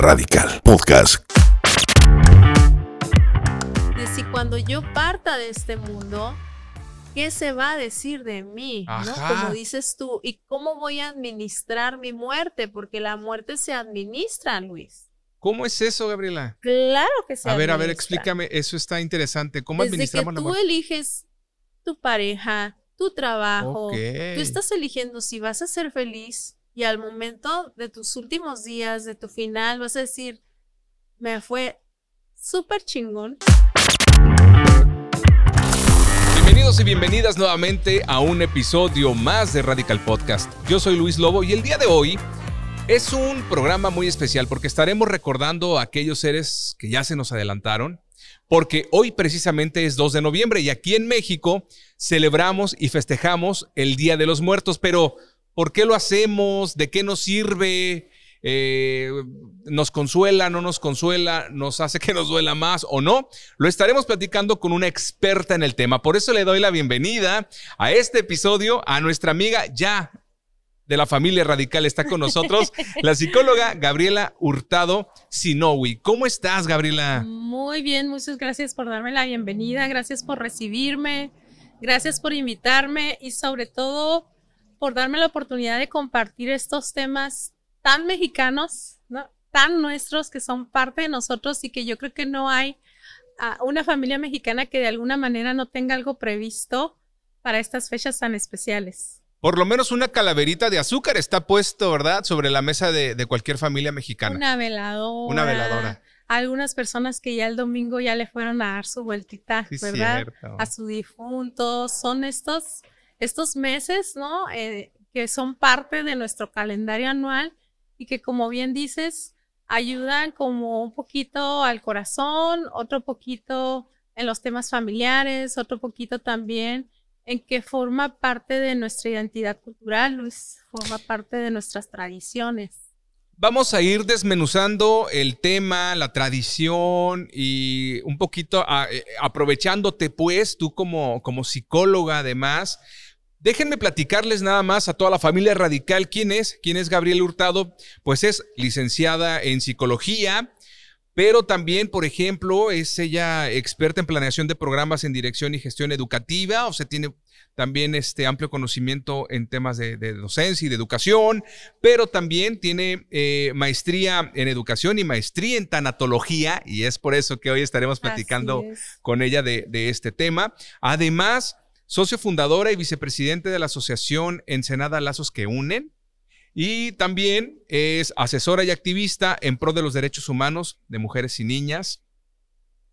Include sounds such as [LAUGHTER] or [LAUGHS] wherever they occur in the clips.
Radical Podcast. De si cuando yo parta de este mundo, ¿qué se va a decir de mí? ¿no? Como dices tú, ¿y cómo voy a administrar mi muerte? Porque la muerte se administra, Luis. ¿Cómo es eso, Gabriela? Claro que se A ver, a ver, explícame, eso está interesante. ¿Cómo Desde que administramos la tú muerte? eliges tu pareja, tu trabajo, tú estás eligiendo si vas a ser feliz y al momento de tus últimos días, de tu final, vas a decir, me fue súper chingón. Bienvenidos y bienvenidas nuevamente a un episodio más de Radical Podcast. Yo soy Luis Lobo y el día de hoy es un programa muy especial porque estaremos recordando a aquellos seres que ya se nos adelantaron, porque hoy precisamente es 2 de noviembre y aquí en México celebramos y festejamos el Día de los Muertos, pero ¿por qué lo hacemos? ¿De qué nos sirve? Eh, ¿Nos consuela? ¿No nos consuela? ¿Nos hace que nos duela más o no? Lo estaremos platicando con una experta en el tema. Por eso le doy la bienvenida a este episodio a nuestra amiga ya de la familia radical. Está con nosotros [LAUGHS] la psicóloga Gabriela Hurtado Sinowi. ¿Cómo estás, Gabriela? Muy bien, muchas gracias por darme la bienvenida, gracias por recibirme, gracias por invitarme y sobre todo por darme la oportunidad de compartir estos temas tan mexicanos, ¿no? tan nuestros, que son parte de nosotros y que yo creo que no hay ah, una familia mexicana que de alguna manera no tenga algo previsto para estas fechas tan especiales. Por lo menos una calaverita de azúcar está puesto, ¿verdad? Sobre la mesa de, de cualquier familia mexicana. Una veladora. Una veladora. Algunas personas que ya el domingo ya le fueron a dar su vueltita, Sí, ¿verdad? cierto. a su difunto. Son estos, estos meses, ¿no? Eh, que son parte de nuestro calendario anual y que, como bien dices, ayudan como un poquito al corazón, otro poquito en los temas familiares, otro poquito también en que forma parte de nuestra identidad cultural, Luis, forma parte de nuestras tradiciones. Vamos a ir desmenuzando el tema, la tradición y un poquito a- eh, aprovechándote pues tú como, como psicóloga además. Déjenme platicarles nada más a toda la familia radical quién es, quién es Gabriela Hurtado, pues es licenciada en psicología, pero también, por ejemplo, es ella experta en planeación de programas en dirección y gestión educativa, o sea, tiene también este amplio conocimiento en temas de, de docencia y de educación, pero también tiene eh, maestría en educación y maestría en tanatología, y es por eso que hoy estaremos platicando es. con ella de, de este tema. Además, socio fundadora y vicepresidente de la asociación Ensenada Lazos que Unen. Y también es asesora y activista en pro de los derechos humanos de mujeres y niñas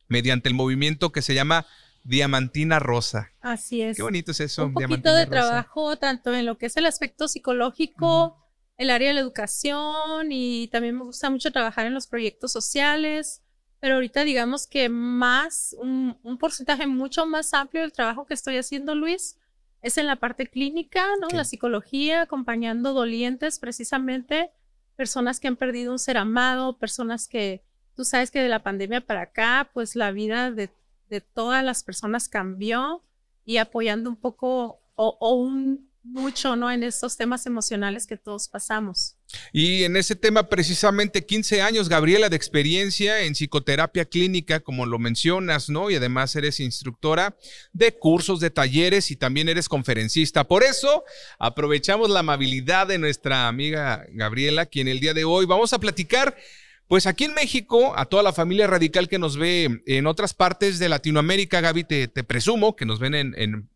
mediante el movimiento que se llama Diamantina Rosa. Así es. Qué bonito es eso. un poquito Diamantina de Rosa. trabajo tanto en lo que es el aspecto psicológico, el área de la educación y también me gusta mucho trabajar en los proyectos sociales, pero ahorita digamos que más, un, un porcentaje mucho más amplio del trabajo que estoy haciendo, Luis, es en la parte clínica, ¿no? La psicología, acompañando dolientes precisamente, personas que han perdido un ser amado, personas que, tú sabes que de la pandemia para acá, pues la vida de, de todas las personas cambió y apoyando un poco o, o un mucho, ¿no? En estos temas emocionales que todos pasamos. Y en ese tema, precisamente 15 años, Gabriela, de experiencia en psicoterapia clínica, como lo mencionas, ¿no? Y además eres instructora de cursos, de talleres y también eres conferencista. Por eso, aprovechamos la amabilidad de nuestra amiga Gabriela, quien el día de hoy vamos a platicar. Pues aquí en México, a toda la familia radical que nos ve en otras partes de Latinoamérica, Gaby, te, presumo que nos ven en, en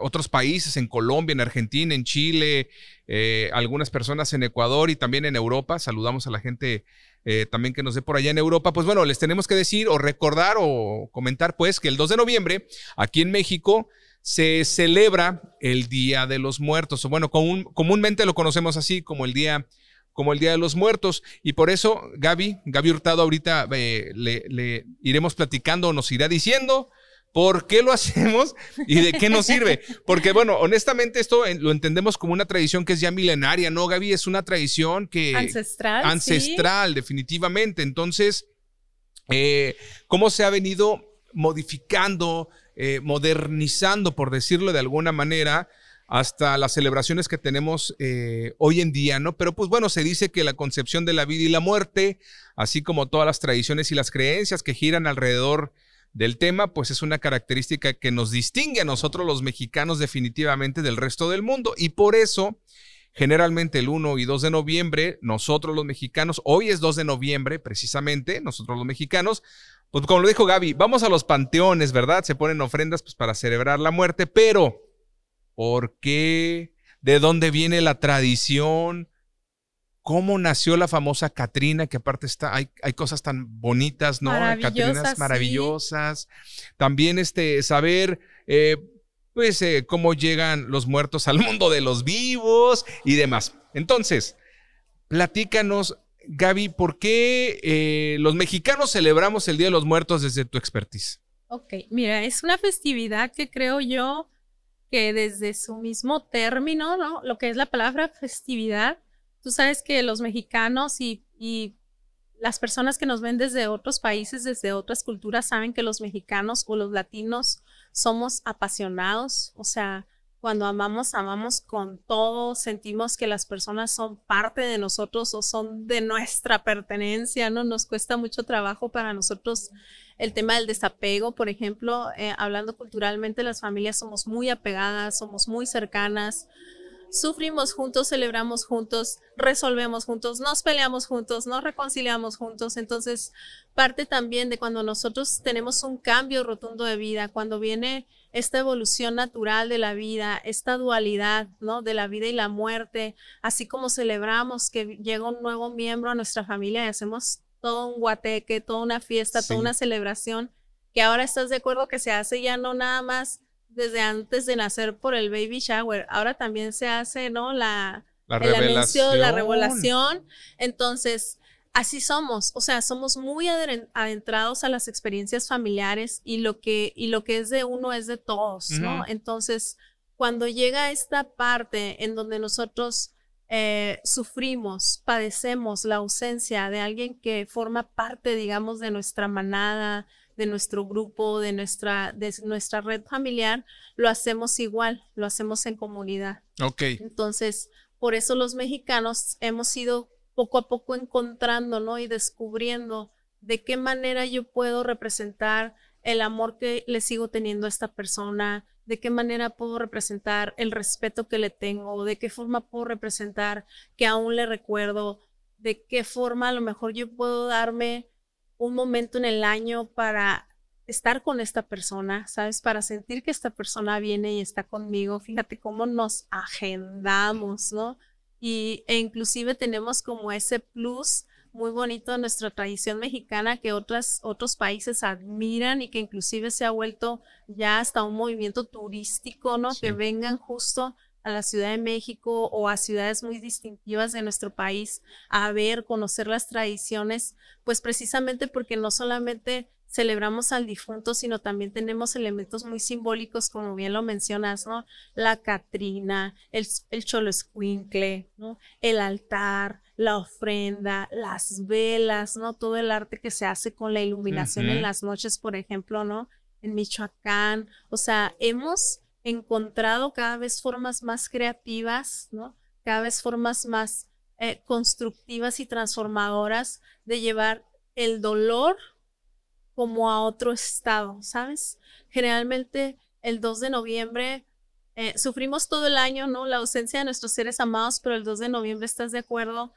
otros países, en Colombia, en Argentina, en Chile, eh, algunas personas en Ecuador y también en Europa. Saludamos a la gente eh, también que nos ve por allá en Europa. Pues bueno, les tenemos que decir o recordar o comentar pues que el 2 de noviembre, aquí en México, se celebra el Día de los Muertos. O bueno, común- comúnmente lo conocemos así como el Día como el Día de los Muertos. Y por eso, Gaby, Gaby Hurtado, ahorita eh, le, le iremos platicando, nos irá diciendo por qué lo hacemos y de qué nos sirve. Porque, bueno, honestamente, esto lo entendemos como una tradición que es ya milenaria, ¿no, Gaby? Es una tradición que. Ancestral. sí. ancestral, definitivamente. Entonces, eh, ¿cómo se ha venido modificando, eh, modernizando, por decirlo de alguna manera, hasta las celebraciones que tenemos eh, hoy en día, ¿no? Pero pues bueno, se dice que la concepción de la vida y la muerte, así como todas las tradiciones y las creencias que giran alrededor del tema, pues es una característica que nos distingue a nosotros los mexicanos definitivamente del resto del mundo. Y por eso, generalmente el 1 y 2 de noviembre, nosotros los mexicanos, hoy es 2 de noviembre precisamente, nosotros los mexicanos, pues como lo dijo Gaby, vamos a los panteones, ¿verdad? Se ponen ofrendas pues, para celebrar la muerte, pero ¿Por qué? ¿De dónde viene la tradición? ¿Cómo nació la famosa Catrina? Que aparte está, hay, hay cosas tan bonitas, ¿no? Catrinas maravillosas. También este, saber, eh, pues, eh, cómo llegan los muertos al mundo de los vivos y demás. Entonces, platícanos, Gaby, ¿por qué eh, los mexicanos celebramos el Día de los Muertos desde tu expertise? Ok, mira, es una festividad que creo yo que desde su mismo término, ¿no? Lo que es la palabra festividad, tú sabes que los mexicanos y, las personas que nos ven desde otros países, desde otras culturas, saben que los mexicanos o los latinos somos apasionados, o sea, cuando amamos, amamos con todo, sentimos que las personas son parte de nosotros o son de nuestra pertenencia, ¿no? Nos cuesta mucho trabajo para nosotros el tema del desapego, por ejemplo, eh, hablando culturalmente, las familias somos muy apegadas, somos muy cercanas, sufrimos juntos, celebramos juntos, resolvemos juntos, nos peleamos juntos, nos reconciliamos juntos. Entonces, parte también de cuando nosotros tenemos un cambio rotundo de vida, cuando viene esta evolución natural de la vida, esta dualidad, ¿no? De la vida y la muerte, así como celebramos que llega un nuevo miembro a nuestra familia y hacemos todo un guateque, toda una fiesta, toda una celebración, que ahora estás de acuerdo que se hace ya no nada más desde antes de nacer por el baby shower, ahora también se hace, ¿no? La, la el anuncio, la revelación. Entonces, así somos, o sea, somos muy adentrados a las experiencias familiares y lo que, y lo que es de uno es de todos, ¿no? Entonces, cuando llega esta parte en donde nosotros eh, sufrimos, padecemos la ausencia de alguien que forma parte, digamos, de nuestra manada, de nuestro grupo, de nuestra, de nuestra red familiar, lo hacemos igual, lo hacemos en comunidad. Ok. Entonces, por eso los mexicanos hemos ido poco a poco encontrando, ¿no? Y descubriendo de qué manera yo puedo representar el amor que le sigo teniendo a esta persona, de qué manera puedo representar el respeto que le tengo, de qué forma puedo representar que aún le recuerdo, de qué forma a lo mejor yo puedo darme un momento en el año para estar con esta persona, ¿sabes? Para sentir que esta persona viene y está conmigo. Fíjate cómo nos agendamos, ¿no? Y, e inclusive tenemos como ese plus muy bonito de nuestra tradición mexicana que otras, otros países admiran y que inclusive se ha vuelto ya hasta un movimiento turístico, ¿no? Que vengan justo a la Ciudad de México o a ciudades muy distintivas de nuestro país a ver, conocer las tradiciones, pues precisamente porque no solamente celebramos al difunto, sino también tenemos elementos muy simbólicos, como bien lo mencionas, ¿no? La Catrina, el, el Cholo ¿no? El altar, la ofrenda, las velas, ¿no? Todo el arte que se hace con la iluminación en las noches, por ejemplo, ¿no? En Michoacán. O sea, hemos encontrado cada vez formas más creativas, ¿no? Cada vez formas más eh, constructivas y transformadoras de llevar el dolor como a otro estado, ¿sabes? Generalmente el 2 de noviembre eh, sufrimos todo el año, ¿no? La ausencia de nuestros seres amados, pero el 2 de noviembre estás de acuerdo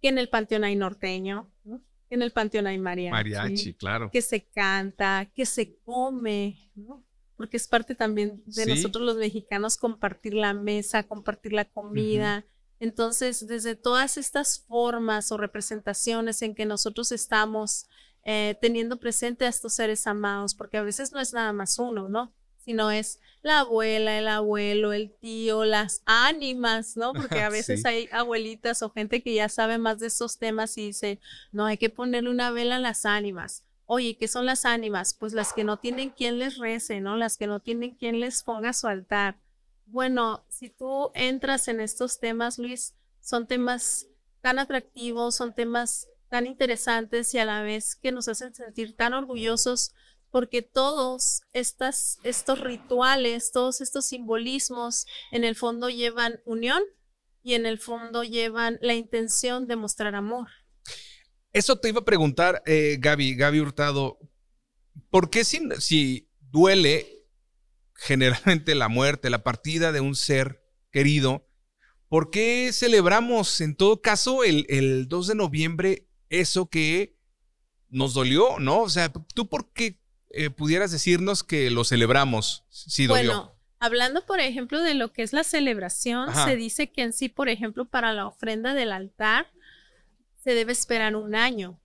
que en el panteón hay norteño, ¿no? En el panteón hay mariachi. Mariachi, claro. Que se canta, que se come, ¿no? Porque es parte también de nosotros los mexicanos compartir la mesa, compartir la comida. Entonces, desde todas estas formas o representaciones en que nosotros estamos eh, teniendo presente a estos seres amados, porque a veces no es nada más uno, ¿no? Sino es la abuela, el abuelo, el tío, las ánimas, ¿no? Porque a [LAUGHS] veces hay abuelitas o gente que ya sabe más de esos temas y dice, no, hay que ponerle una vela a las ánimas. Oye, ¿qué son las ánimas? Pues las que no tienen quien les rece, ¿no? Las que no tienen quien les ponga su altar. Bueno, si tú entras en estos temas, Luis, son temas tan atractivos, son temas tan interesantes y a la vez que nos hacen sentir tan orgullosos porque todos estas, estos rituales, todos estos simbolismos en el fondo llevan unión y en el fondo llevan la intención de mostrar amor. Eso te iba a preguntar, eh, Gaby, Gaby Hurtado, ¿por qué si, si duele generalmente la muerte, la partida de un ser querido, ¿por qué celebramos en todo caso el, el 2 de noviembre eso que nos dolió, ¿no? O sea, ¿tú por qué eh, pudieras decirnos que lo celebramos si dolió? Bueno, hablando por ejemplo de lo que es la celebración, se dice que en sí, por ejemplo, para la ofrenda del altar, se debe esperar un año.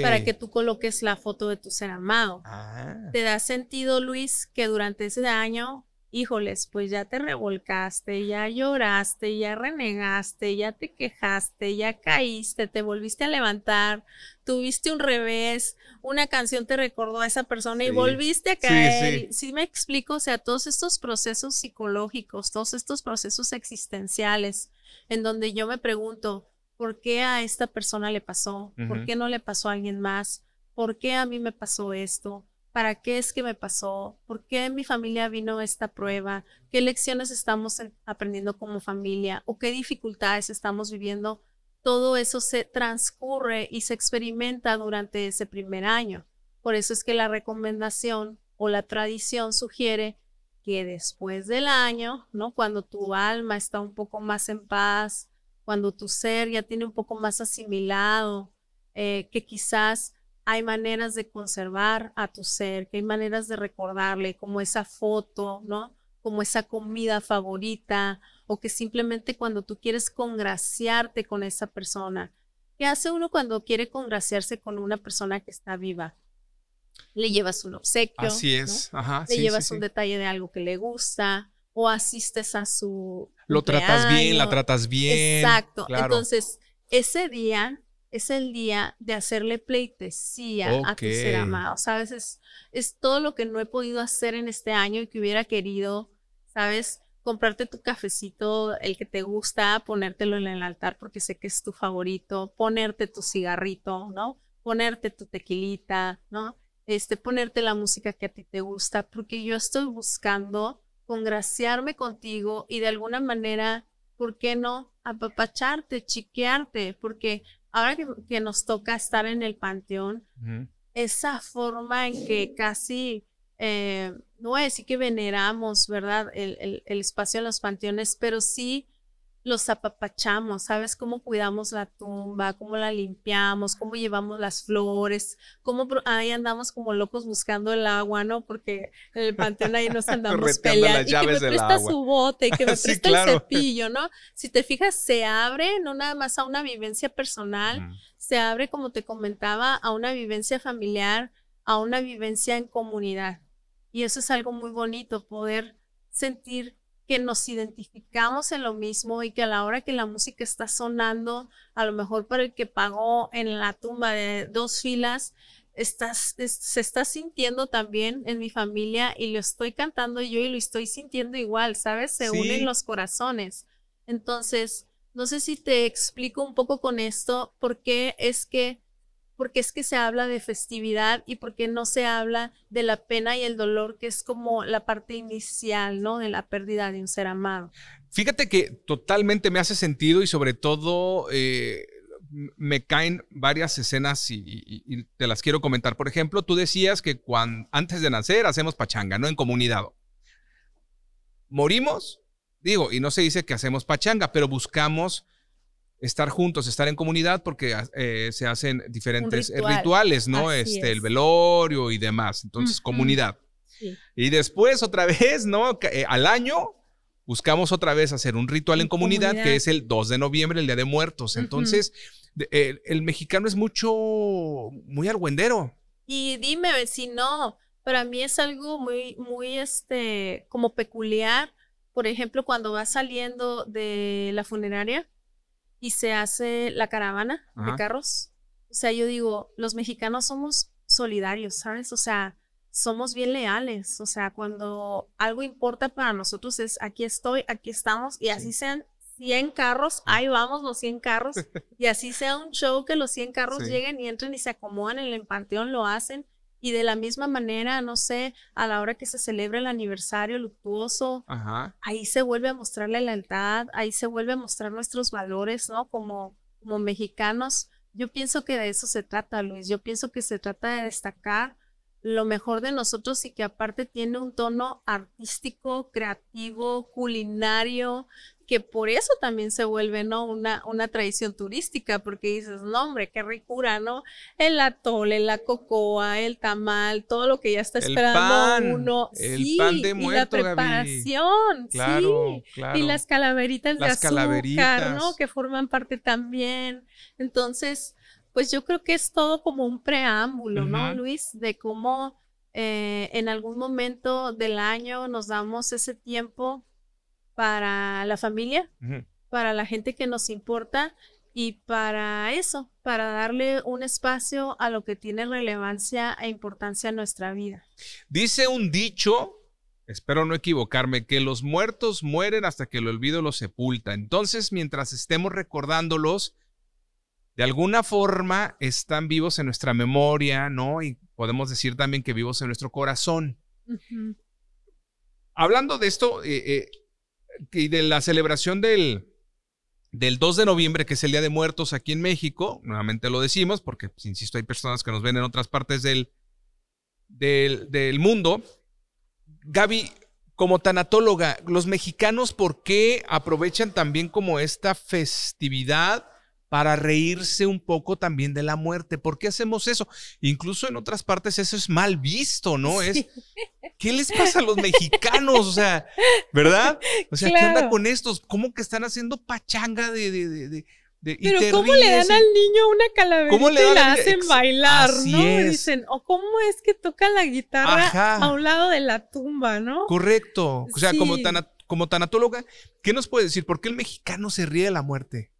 Para que tú coloques la foto de tu ser amado. Ah. ¿Te da sentido, Luis, que durante ese año híjoles, pues ya te revolcaste, ya lloraste, ya renegaste, ya te quejaste, ya caíste, te volviste a levantar, tuviste un revés, una canción te recordó a esa persona y volviste a caer. Sí, me explico, o sea, todos estos procesos psicológicos, todos estos procesos existenciales, en donde yo me pregunto, ¿por qué a esta persona le pasó? ¿Por qué no le pasó a alguien más? ¿Por qué a mí me pasó esto? ¿Para qué es que me pasó? ¿Por qué en mi familia vino esta prueba? ¿Qué lecciones estamos aprendiendo como familia? ¿O qué dificultades estamos viviendo? Todo eso se transcurre y se experimenta durante ese primer año. Por eso es que la recomendación o la tradición sugiere que después del año, ¿no? Cuando tu alma está un poco más en paz, cuando tu ser ya tiene un poco más asimilado, eh, que quizás hay maneras de conservar a tu ser, que hay maneras de recordarle, como esa foto, ¿no? Como esa comida favorita, o que simplemente cuando tú quieres congraciarte con esa persona. ¿Qué hace uno cuando quiere congraciarse con una persona que está viva? Le llevas un obsequio. Así es, ajá. Le llevas un detalle de algo que le gusta, o asistes a su. Lo tratas bien, la tratas bien. Exacto. Entonces, ese día es el día de hacerle pleitesía a tu ser amado, ¿sabes? Es, es todo lo que no he podido hacer en este año y que hubiera querido, ¿sabes? Comprarte tu cafecito, el que te gusta, ponértelo en el altar porque sé que es tu favorito, ponerte tu cigarrito, ¿no? Ponerte tu tequilita, ¿no? Este, ponerte la música que a ti te gusta, porque yo estoy buscando congraciarme contigo y de alguna manera, ¿por qué no? Apapacharte, chiquearte, porque ahora que, nos toca estar en el panteón, esa forma en que casi, eh, no voy a decir que veneramos, ¿verdad? el, el, espacio en los panteones, pero sí los apapachamos, ¿sabes? Cómo cuidamos la tumba, cómo la limpiamos, cómo llevamos las flores, cómo ahí andamos como locos buscando el agua, ¿no? Porque en el panteón ahí nos [LAUGHS] andamos peleando. Y que me presta su bote, y que [LAUGHS] me presta el cepillo, ¿no? Si te fijas, se abre no nada más a una vivencia personal, se abre, como te comentaba, a una vivencia familiar, a una vivencia en comunidad. Y eso es algo muy bonito, poder sentir que nos identificamos en lo mismo y que a la hora que la música está sonando, a lo mejor para el que pagó en la tumba de dos filas, estás, se está sintiendo también en mi familia y lo estoy cantando yo y lo estoy sintiendo igual, ¿sabes? Se unen los corazones. Entonces, no sé si te explico un poco con esto, por qué es que porque es que se habla de festividad y porque no se habla de la pena y el dolor, que es como la parte inicial, ¿no? De la pérdida de un ser amado. Fíjate que totalmente me hace sentido y sobre todo eh, me caen varias escenas y, te las quiero comentar. Por ejemplo, tú decías que antes de nacer hacemos pachanga, ¿no? En comunidad. Morimos, digo, y no se dice que hacemos pachanga, pero buscamos estar juntos, estar en comunidad, porque eh, se hacen diferentes eh, rituales, ¿no? este, el velorio y demás. Entonces, comunidad. Y después, otra [LAUGHS] vez, ¿no? Eh, al año buscamos otra vez hacer un ritual en, comunidad, que es el 2 de noviembre, el Día de Muertos. Entonces, el, mexicano es mucho, muy argüendero. Y dime si no, para mí es algo muy, muy, este, como peculiar. Por ejemplo, cuando vas saliendo de la funeraria, y se hace la caravana de carros. O sea, yo digo, los mexicanos somos solidarios, ¿sabes? O sea, somos bien leales. O sea, cuando algo importa para nosotros es aquí estoy, aquí estamos, y así sean 100 carros, ahí vamos los 100 carros, [LAUGHS] y así sea un show que los 100 carros lleguen y entren y se acomodan en el panteón, lo hacen. Y de la misma manera, no sé, a la hora que se celebra el aniversario luctuoso, ahí se vuelve a mostrar la lealtad, ahí se vuelve a mostrar nuestros valores, ¿no? Como, como mexicanos. Yo pienso que de eso se trata, Luis. Yo pienso que se trata de destacar lo mejor de nosotros y que aparte tiene un tono artístico, creativo, culinario, que por eso también se vuelve, ¿no? Una, una tradición turística, porque dices, no, hombre, qué ricura, ¿no? El atole, la cocoa, el tamal, todo lo que ya está esperando uno. El pan de muerto, y la preparación, claro, sí. Y las calaveritas de azúcar, ¿no? Que forman parte también. Entonces, pues yo creo que es todo como un preámbulo, ¿no, Luis? De cómo eh, en algún momento del año nos damos ese tiempo para la familia, para la gente que nos importa y para eso, para darle un espacio a lo que tiene relevancia e importancia en nuestra vida. Dice un dicho, espero no equivocarme, que los muertos mueren hasta que el olvido los sepulta. Entonces, mientras estemos recordándolos, de alguna forma están vivos en nuestra memoria, ¿no? Y podemos decir también que vivos en nuestro corazón. Hablando de esto, eh, eh, y de la celebración del, del 2 de noviembre, que es el Día de Muertos aquí en México, nuevamente lo decimos, porque, pues, insisto, hay personas que nos ven en otras partes del, del, del mundo. Gaby, como tanatóloga, los mexicanos, ¿por qué aprovechan también como esta festividad para reírse un poco también de la muerte. ¿Por qué hacemos eso? Incluso en otras partes eso es mal visto, ¿no? Es ¿qué les pasa a los mexicanos? O sea, ¿verdad? O sea, ¿qué anda con estos? ¿Cómo que están haciendo pachanga de, de, de, Pero ¿cómo le dan al niño una calaverita y la hacen bailar, no? Dicen, o cómo es que toca la guitarra a un lado de la tumba, ¿no? Correcto. O sea, como, como tanatóloga, ¿qué nos puede decir? ¿Por qué el mexicano se ríe de la muerte?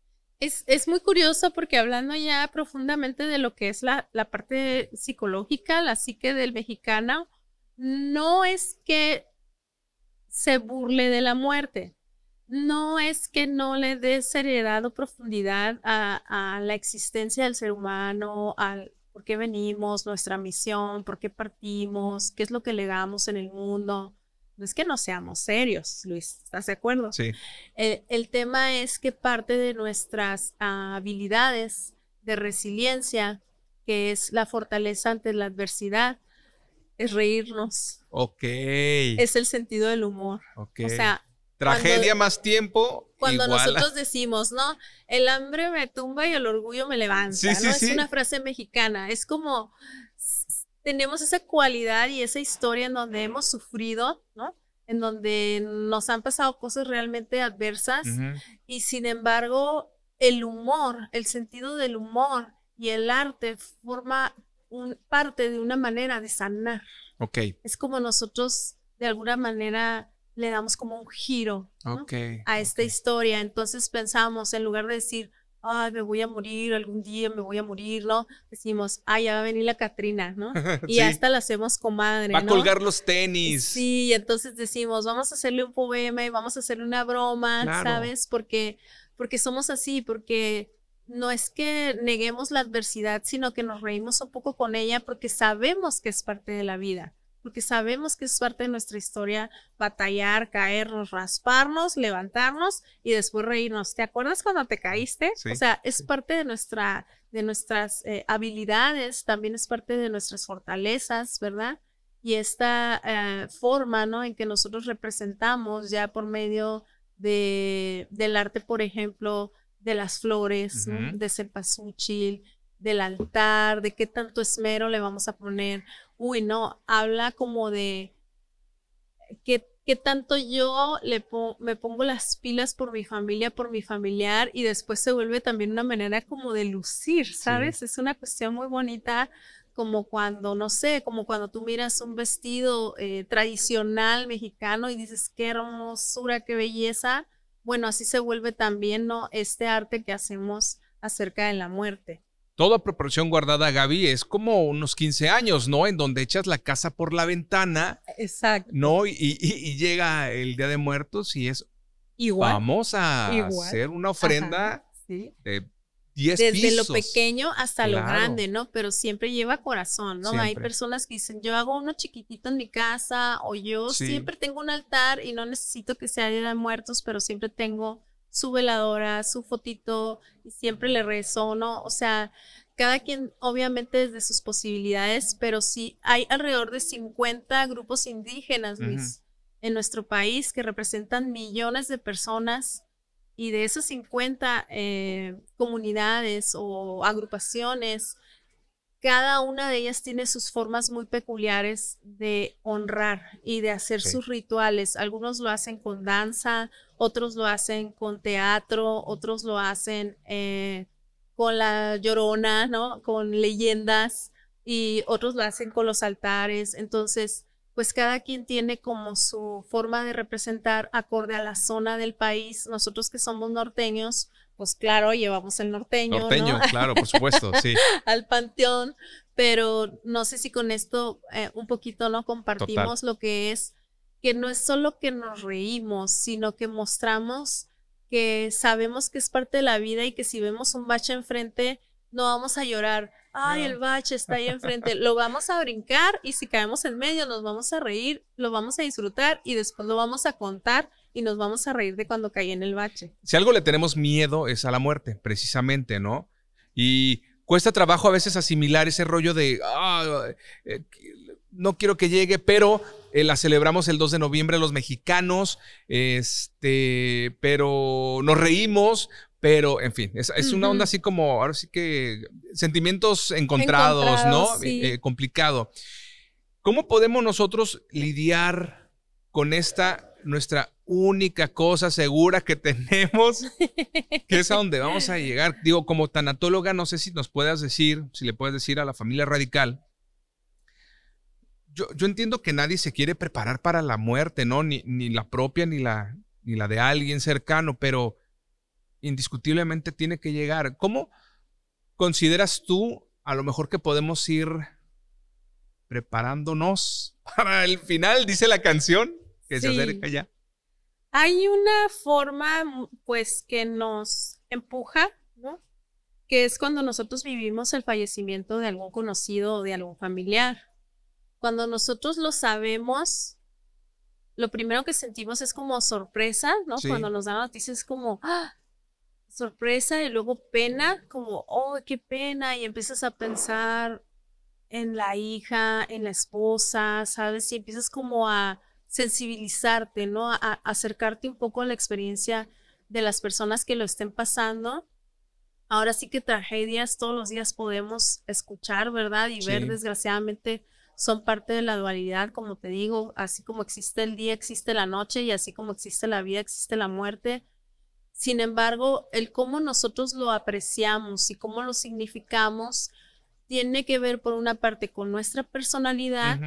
Es, muy curioso porque hablando ya profundamente de lo que es la, la parte psicológica, la psique del mexicano, no es que se burle de la muerte, no es que no le dé seriedad o profundidad a, a la existencia del ser humano, al por qué venimos, nuestra misión, por qué partimos, qué es lo que legamos en el mundo. No es que no seamos serios, Luis, ¿estás de acuerdo? Sí. El, tema es que parte de nuestras habilidades de resiliencia, que es la fortaleza ante la adversidad, es reírnos. Ok. Es el sentido del humor. Ok. O sea, tragedia más tiempo. Cuando nosotros decimos, ¿no? El hambre me tumba y el orgullo me levanta. Sí, ¿no? es una frase mexicana. Es como tenemos esa cualidad y esa historia en donde hemos sufrido, ¿no? En donde nos han pasado cosas realmente adversas y sin embargo el humor, el sentido del humor y el arte forma un, parte de una manera de sanar. Ok. Es como nosotros de alguna manera le damos como un giro a esta historia. Entonces pensamos, en lugar de decir, ay, me voy a morir, algún día me voy a morir, ¿no? Decimos, ay, ya va a venir la Catrina, ¿no? [LAUGHS] Y hasta la hacemos comadre. Va a colgar los tenis. Sí, entonces decimos, vamos a hacerle un poema y vamos a hacerle una broma, ¿sabes? Porque, porque somos así, porque no es que neguemos la adversidad, sino que nos reímos un poco con ella porque sabemos que es parte de la vida porque sabemos que es parte de nuestra historia batallar, caernos, rasparnos, levantarnos y después reírnos. ¿Te acuerdas cuando te caíste? o sea, es parte de nuestra de nuestras eh, habilidades, también es parte de nuestras fortalezas, ¿verdad? Y esta eh, forma, ¿no? En que nosotros representamos ya por medio de, del arte, por ejemplo, de las flores, de cempasúchil, del altar, de qué tanto esmero le vamos a poner. Uy, no, habla como de qué, qué tanto yo le me pongo las pilas por mi familia, por mi familiar, y después se vuelve también una manera como de lucir, ¿sabes? Es una cuestión muy bonita como cuando, no sé, como cuando tú miras un vestido eh, tradicional mexicano y dices, qué hermosura, qué belleza. Bueno, así se vuelve también, ¿no? Este arte que hacemos acerca de la muerte toda proporción guardada, Gaby, es como unos 15 años, ¿no? En donde echas la casa por la ventana. Exacto. ¿No? Y, llega el Día de Muertos y es. Igual. Vamos a hacer una ofrenda de desde lo pequeño hasta lo grande, ¿no? Pero siempre lleva corazón, ¿no? Hay personas que dicen, yo hago uno chiquitito en mi casa o yo siempre tengo un altar y no necesito que sea de muertos, pero siempre tengo su veladora, su fotito y siempre le rezo, ¿no? O sea, cada quien obviamente desde sus posibilidades, pero sí hay alrededor de 50 grupos indígenas, Luis, en nuestro país que representan millones de personas y de esas 50 eh, comunidades o agrupaciones, cada una de ellas tiene sus formas muy peculiares de honrar y de hacer sus rituales. Algunos lo hacen con danza, otros lo hacen con teatro, otros lo hacen eh, con la llorona, ¿no? Con leyendas y otros lo hacen con los altares. Entonces, pues cada quien tiene como su forma de representar acorde a la zona del país. Nosotros que somos norteños, pues claro, llevamos el norteño. Norteño, [LAUGHS] claro, por supuesto, sí. Al panteón, pero no sé si con esto eh, un poquito no compartimos lo que es que no es solo que nos reímos, sino que mostramos que sabemos que es parte de la vida y que si vemos un bache enfrente, no vamos a llorar. Ay, el bache está ahí enfrente. lo vamos a brincar y si caemos en medio, nos vamos a reír, lo vamos a disfrutar y después lo vamos a contar y nos vamos a reír de cuando caí en el bache. Si algo le tenemos miedo es a la muerte, precisamente, ¿no? Y cuesta trabajo a veces asimilar ese rollo de, ah, eh, no quiero que llegue, pero eh, la celebramos el 2 de noviembre los mexicanos, este, pero nos reímos, pero en fin, es, una onda así como, ahora sí que sentimientos encontrados, ¿no? Eh, complicado. ¿Cómo podemos nosotros lidiar con esta, nuestra única cosa segura que tenemos, [LAUGHS] que es a donde vamos a llegar? Digo, como tanatóloga, no sé si nos puedas decir, si le puedes decir a la familia radical, yo, entiendo que nadie se quiere preparar para la muerte, ¿no? Ni, ni la propia ni la, ni la de alguien cercano, pero indiscutiblemente tiene que llegar. ¿Cómo consideras tú a lo mejor que podemos ir preparándonos [LAUGHS] para el final, dice la canción, que se acerca ya? Hay una forma, pues, que nos empuja, ¿no? Que es cuando nosotros vivimos el fallecimiento de algún conocido o de algún familiar. Cuando nosotros lo sabemos, lo primero que sentimos es como sorpresa, ¿no? Cuando nos dan noticias es como ¡ah! sorpresa y luego pena, como, oh, qué pena, y empiezas a pensar en la hija, en la esposa, ¿sabes? Y empiezas como a sensibilizarte, ¿no? A, acercarte un poco a la experiencia de las personas que lo estén pasando. Ahora sí que tragedias todos los días podemos escuchar, ¿verdad? Y ver desgraciadamente son parte de la dualidad, como te digo, así como existe el día, existe la noche y así como existe la vida, existe la muerte. Sin embargo, el cómo nosotros lo apreciamos y cómo lo significamos tiene que ver por una parte con nuestra personalidad.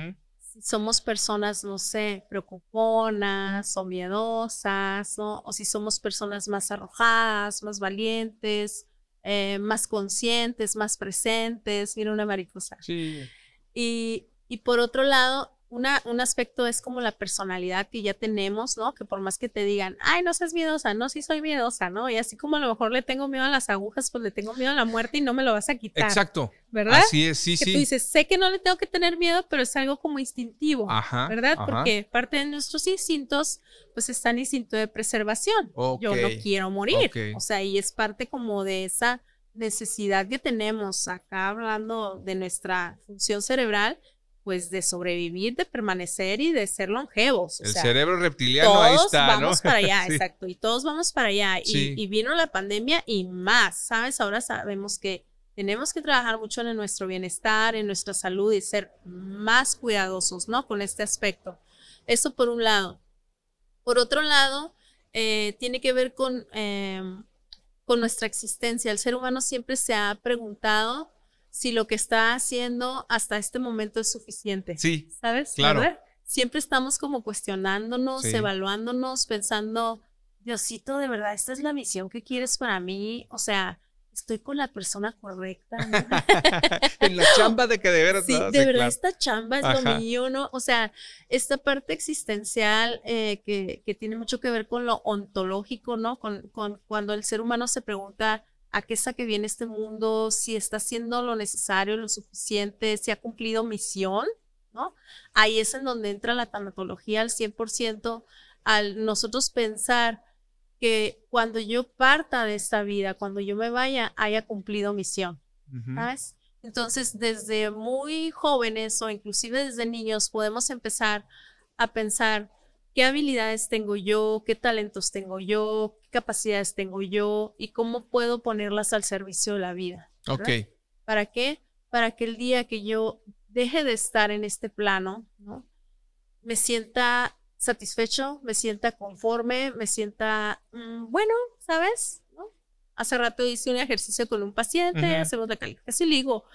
Si somos personas, no sé, preocuponas o miedosas, ¿no? O si somos personas más arrojadas, más valientes, eh, más conscientes, más presentes. Mira una mariposa. Sí. Y, y por otro lado, una, un aspecto es como la personalidad que ya tenemos, ¿no? Que por más que te digan, ay, no seas miedosa, no, sí soy miedosa, ¿no? Y así como a lo mejor le tengo miedo a las agujas, pues le tengo miedo a la muerte y no me lo vas a quitar. Exacto. ¿Verdad? Así es, sí, que sí. Tú dices, sé que no le tengo que tener miedo, pero es algo como instintivo, ajá, ¿verdad? Porque parte de nuestros instintos, pues está en instinto de preservación. Yo no quiero morir. O sea, y es parte como de esa necesidad que tenemos acá hablando de nuestra función cerebral pues de sobrevivir, de permanecer y de ser longevos. el cerebro reptiliano ahí está, ¿no? vamos para allá, [LAUGHS] exacto, y todos vamos para allá. Y, vino la pandemia y más, ¿sabes? Ahora sabemos que tenemos que trabajar mucho en nuestro bienestar, en nuestra salud y ser más cuidadosos, ¿no? Con este aspecto. Eso por un lado. Por otro lado, eh, tiene que ver con, em, con nuestra existencia. El ser humano siempre se ha preguntado si lo que está haciendo hasta este momento es suficiente. Sí. ¿Sabes? Claro. Siempre estamos como cuestionándonos, evaluándonos, pensando, Diosito, de verdad, esta es la misión que quieres para mí. O sea, estoy con la persona correcta. [LAUGHS] en la chamba de que de verdad. Sí, de verdad, esta chamba es lo mío, ¿no? O sea, esta parte existencial eh, que, que, tiene mucho que ver con lo ontológico, ¿no? Con, con cuando el ser humano se pregunta a qué es a que viene este mundo, si está haciendo lo necesario, lo suficiente, si ha cumplido misión, ¿no? Ahí es en donde entra la tanatología al 100%, al nosotros pensar que cuando yo parta de esta vida, cuando yo me vaya, haya cumplido misión, ¿sabes? Entonces, desde muy jóvenes o inclusive desde niños podemos empezar a pensar qué habilidades tengo yo, qué talentos tengo yo, capacidades tengo yo y cómo puedo ponerlas al servicio de la vida. Ok. ¿Para qué? Para que el día que yo deje de estar en este plano, ¿no? Me sienta satisfecho, me sienta conforme, me sienta, mm, bueno, ¿sabes? Hace rato hice un ejercicio con un paciente, hacemos la calificación y le digo,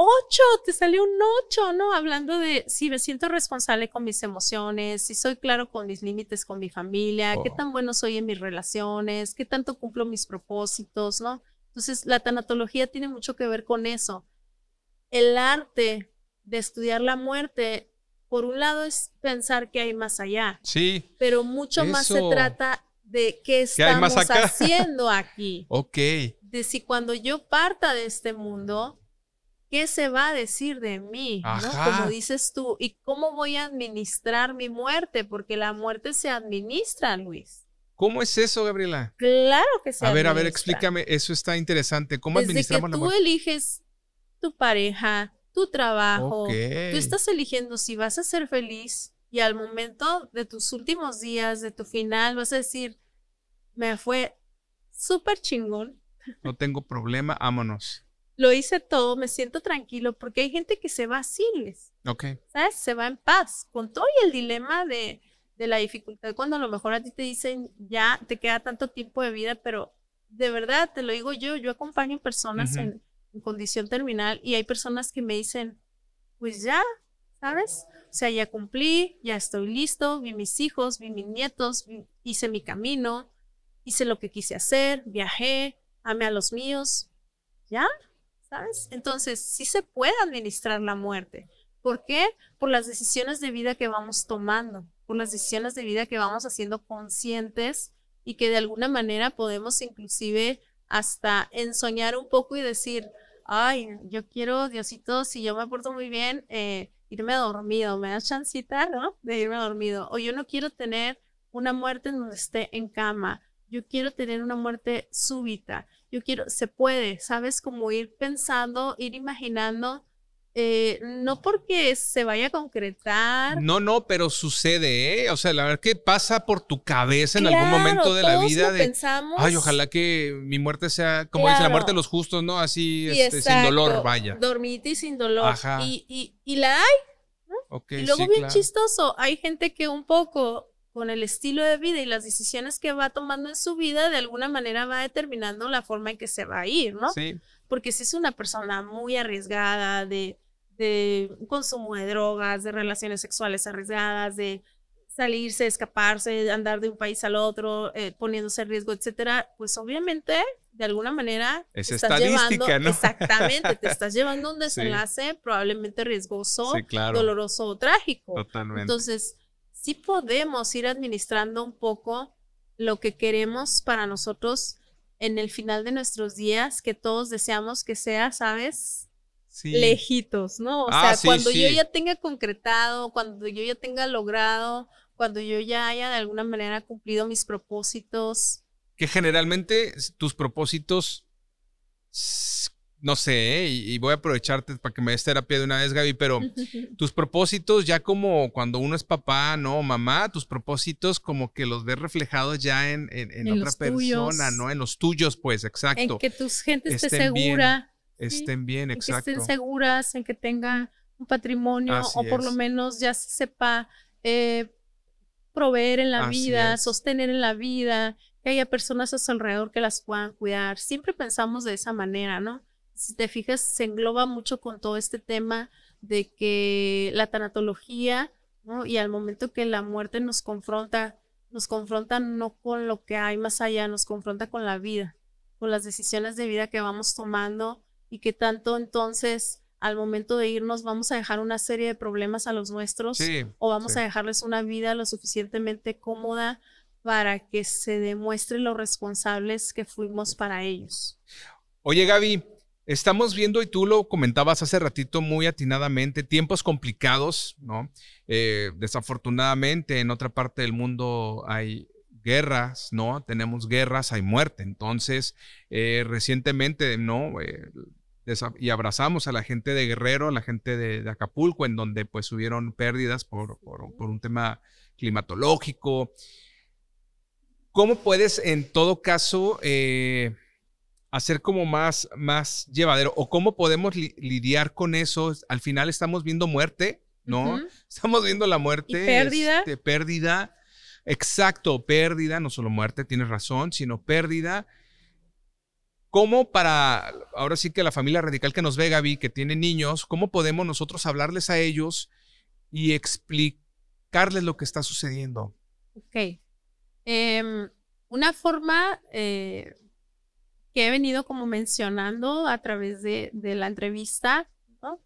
ocho, te salió un ocho, ¿no? Hablando de si me siento responsable con mis emociones, si soy claro con mis límites con mi familia, qué oh. tan bueno soy en mis relaciones, qué tanto cumplo mis propósitos, ¿no? Entonces, la tanatología tiene mucho que ver con eso. El arte de estudiar la muerte, por un lado es pensar que hay más allá. Sí. Pero mucho más se trata de qué estamos haciendo aquí. [LAUGHS] ok. De si cuando yo parta de este mundo, ¿qué se va a decir de mí? Como dices tú, ¿y cómo voy a administrar mi muerte? Porque la muerte se administra, Luis. ¿Cómo es eso, Gabriela? Claro que se A ver, a ver, explícame, eso está interesante. ¿Cómo Desde administramos que tú eliges tu pareja, tu trabajo, tú estás eligiendo si vas a ser feliz y al momento de tus últimos días, de tu final, vas a decir, me fue súper chingón. No tengo problema, vámonos lo hice todo, me siento tranquilo, porque hay gente que se va así, Ok. ¿Sabes? Se va en paz, con todo y el dilema de, de la dificultad, cuando a lo mejor a ti te dicen, ya te queda tanto tiempo de vida, pero de verdad, te lo digo yo, yo acompaño personas en, condición terminal y hay personas que me dicen, pues ya, ¿sabes? O sea, ya cumplí, ya estoy listo, vi mis hijos, vi mis nietos, hice mi camino, hice lo que quise hacer, viajé, amé a los míos, ya, ¿sabes? Entonces, sí se puede administrar la muerte. ¿Por qué? Por las decisiones de vida que vamos tomando, por las decisiones de vida que vamos haciendo conscientes y que de alguna manera podemos inclusive hasta ensoñar un poco y decir, ay, yo quiero, Diosito, si yo me porto muy bien, eh, irme dormido, me da chancita, ¿no? De irme dormido. O yo no quiero tener una muerte donde esté en cama, yo quiero tener una muerte súbita yo quiero, se puede, ¿sabes? Como ir pensando, ir imaginando, eh, no porque se vaya a concretar. No, no, pero sucede, ¿eh? O sea, la verdad que pasa por tu cabeza en algún momento de la vida de, pensamos. ay, ojalá que mi muerte sea, como dice, la muerte de los justos, ¿no? Así, este, sin dolor, vaya. Dormite y sin dolor. Ajá. Y, y, y la hay, ¿no? y luego bien chistoso, hay gente que un poco con el estilo de vida y las decisiones que va tomando en su vida, de alguna manera va determinando la forma en que se va a ir, ¿no? Sí. Porque si es una persona muy arriesgada de, de consumo de drogas, de relaciones sexuales arriesgadas, de salirse, escaparse, andar de un país al otro, eh, poniéndose en riesgo, etcétera, pues obviamente de alguna manera es estadística, ¿no? exactamente, te estás llevando un [LAUGHS] desenlace probablemente riesgoso, doloroso o trágico. Totalmente. Entonces, sí podemos ir administrando un poco lo que queremos para nosotros en el final de nuestros días, que todos deseamos que sea, ¿sabes? Sí. Lejitos, ¿no? O ah, sea, cuando yo ya tenga concretado, cuando yo ya tenga logrado, cuando yo ya haya de alguna manera cumplido mis propósitos. Que generalmente tus propósitos no sé, ¿eh? y, voy a aprovecharte para que me des terapia de una vez, Gaby, pero [LAUGHS] tus propósitos ya como cuando uno es papá, ¿no? Mamá, tus propósitos como que los ves reflejados ya en, otra persona, ¿no? En los tuyos, pues, exacto. En que tu gente esté segura. Estén bien, exacto. que estén seguras, en que tenga un patrimonio o por lo menos ya se sepa eh, proveer en la vida, sostener en la vida, que haya personas a su alrededor que las puedan cuidar. Siempre pensamos de esa manera, ¿no? Si te fijas, se engloba mucho con todo este tema de que la tanatología, ¿no? Y al momento que la muerte nos confronta, nos confronta no con lo que hay más allá, nos confronta con la vida, con las decisiones de vida que vamos tomando y que tanto entonces al momento de irnos vamos a dejar una serie de problemas a los nuestros o vamos a dejarles una vida lo suficientemente cómoda para que se demuestre lo responsables que fuimos para ellos. Oye, Gaby, estamos viendo, y tú lo comentabas hace ratito muy atinadamente, tiempos complicados, ¿no? Eh, desafortunadamente en otra parte del mundo hay guerras, ¿no? Tenemos guerras, hay muerte. Entonces, eh, recientemente, ¿no? Eh, y abrazamos a la gente de Guerrero, a la gente de, Acapulco, en donde pues hubieron pérdidas por, un tema climatológico. ¿Cómo puedes en todo caso hacer como más, más llevadero o cómo podemos lidiar con eso? Al final estamos viendo muerte, ¿no? [LAUGHS] Estamos viendo la muerte. ¿Y pérdida. Este, pérdida. Exacto, pérdida, no solo muerte, tienes razón, sino pérdida. ¿Cómo para, ahora sí que la familia radical que nos ve, Gaby, que tiene niños, cómo podemos nosotros hablarles a ellos y explicarles lo que está sucediendo? Ok. Em, una forma eh, que he venido como mencionando a través de, la entrevista, ¿no?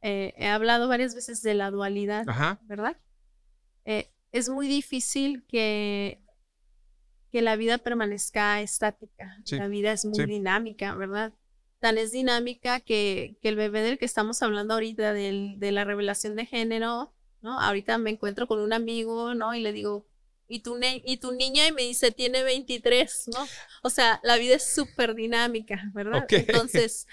Eh, he hablado varias veces de la dualidad, ¿verdad? Eh, es muy difícil que que la vida permanezca estática. La vida es muy dinámica, ¿verdad? Tan es dinámica que, que, el bebé del que estamos hablando ahorita, del, de la revelación de género, ¿no? Ahorita me encuentro con un amigo, ¿no? Y le digo, ¿y tu, y tu niña? Y me dice, tiene 23, ¿no? O sea, la vida es súper dinámica, ¿verdad? Entonces,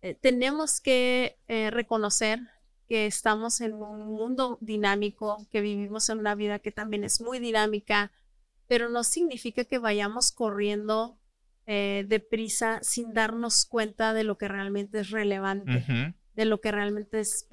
eh, tenemos que eh, reconocer que estamos en un mundo dinámico, que vivimos en una vida que también es muy dinámica, pero no significa que vayamos corriendo eh, deprisa sin darnos cuenta de lo que realmente es relevante, de lo que realmente es,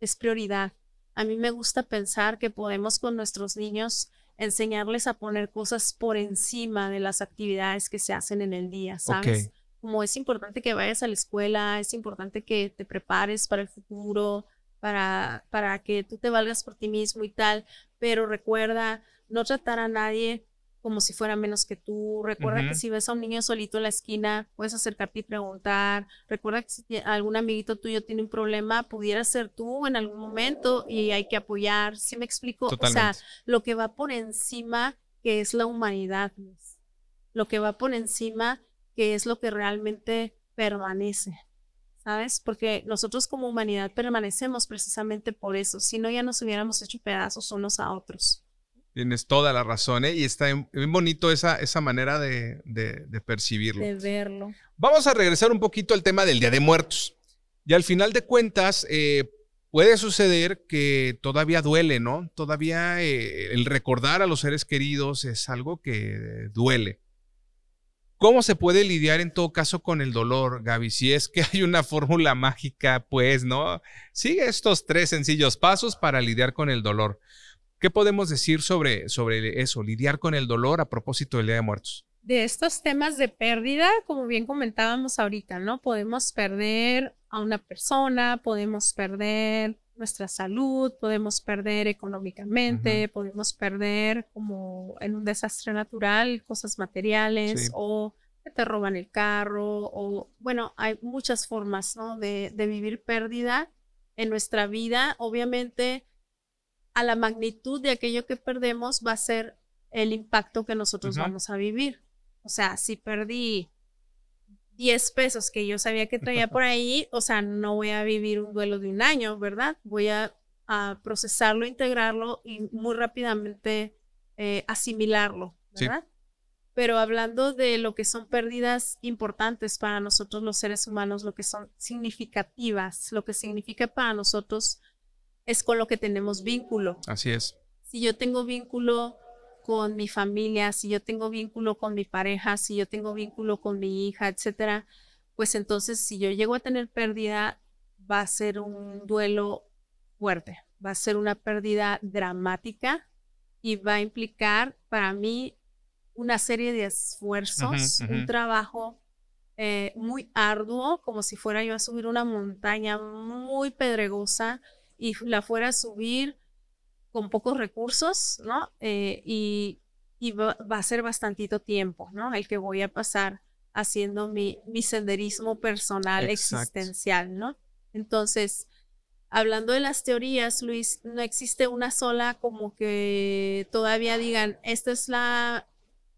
es prioridad. A mí me gusta pensar que podemos con nuestros niños enseñarles a poner cosas por encima de las actividades que se hacen en el día, ¿sabes? Como es importante que vayas a la escuela, es importante que te prepares para el futuro, para, para que tú te valgas por ti mismo y tal, pero recuerda no tratar a nadie como si fuera menos que tú. Recuerda que si ves a un niño solito en la esquina, puedes acercarte y preguntar. Recuerda que si algún amiguito tuyo tiene un problema, pudiera ser tú en algún momento y hay que apoyar. ¿Sí me explico? O sea, lo que va por encima, que es la humanidad, lo que va por encima, que es lo que realmente permanece. ¿Sabes? Porque nosotros como humanidad permanecemos precisamente por eso. Si no, ya nos hubiéramos hecho pedazos unos a otros. Tienes toda la razón, ¿eh? Y está bien bonito esa, esa manera de, percibirlo. De verlo. Vamos a regresar un poquito al tema del Día de Muertos. Y al final de cuentas, eh, puede suceder que todavía duele, ¿no? Todavía eh, el recordar a los seres queridos es algo que duele. ¿Cómo se puede lidiar en todo caso con el dolor, Gaby? Si es que [LAUGHS] hay una fórmula mágica, pues, ¿no? Sigue estos tres sencillos pasos para lidiar con el dolor. ¿Qué podemos decir sobre, sobre eso, lidiar con el dolor a propósito del Día de Muertos? De estos temas de pérdida, como bien comentábamos ahorita, ¿no? Podemos perder a una persona, podemos perder nuestra salud, podemos perder económicamente, podemos perder como en un desastre natural cosas materiales o que te roban el carro o bueno, hay muchas formas, ¿no? De, de vivir pérdida en nuestra vida. Obviamente a la magnitud de aquello que perdemos va a ser el impacto que nosotros vamos a vivir. O sea, si perdí 10 pesos que yo sabía que traía por ahí, o sea, no voy a vivir un duelo de un año, ¿verdad? Voy a, procesarlo, integrarlo y muy rápidamente eh, asimilarlo, ¿verdad? Pero hablando de lo que son pérdidas importantes para nosotros los seres humanos, lo que son significativas, lo que significa para nosotros es con lo que tenemos vínculo. Así es. Si yo tengo vínculo con mi familia, si yo tengo vínculo con mi pareja, si yo tengo vínculo con mi hija, etcétera, pues entonces si yo llego a tener pérdida, va a ser un duelo fuerte, va a ser una pérdida dramática y va a implicar para mí una serie de esfuerzos, un trabajo eh, muy arduo, como si fuera yo a subir una montaña muy pedregosa, y la fuera a subir con pocos recursos, ¿no? Eh, y, va, a ser bastantito tiempo, ¿no? El que voy a pasar haciendo mi, mi senderismo personal existencial, ¿no? Entonces, hablando de las teorías, Luis, no existe una sola como que todavía digan, esta es la,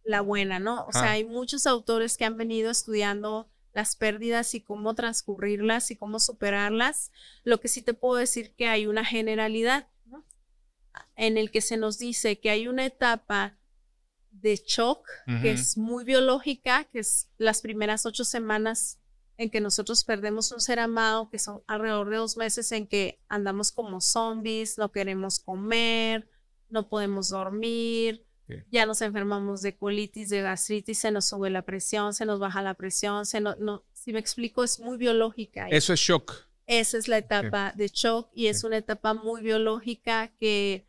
la buena, ¿no? O sea, hay muchos autores que han venido estudiando las pérdidas y cómo transcurrirlas y cómo superarlas. Lo que sí te puedo decir que hay una generalidad, ¿no? En el que se nos dice que hay una etapa de shock que es muy biológica, que es las primeras ocho semanas en que nosotros perdemos un ser amado, que son alrededor de dos meses en que andamos como zombies, no queremos comer, no podemos dormir, ya nos enfermamos de colitis, de gastritis, se nos sube la presión, se nos baja la presión, se no, si me explico, es muy biológica. Eso es shock. Esa es la etapa de shock y es una etapa muy biológica que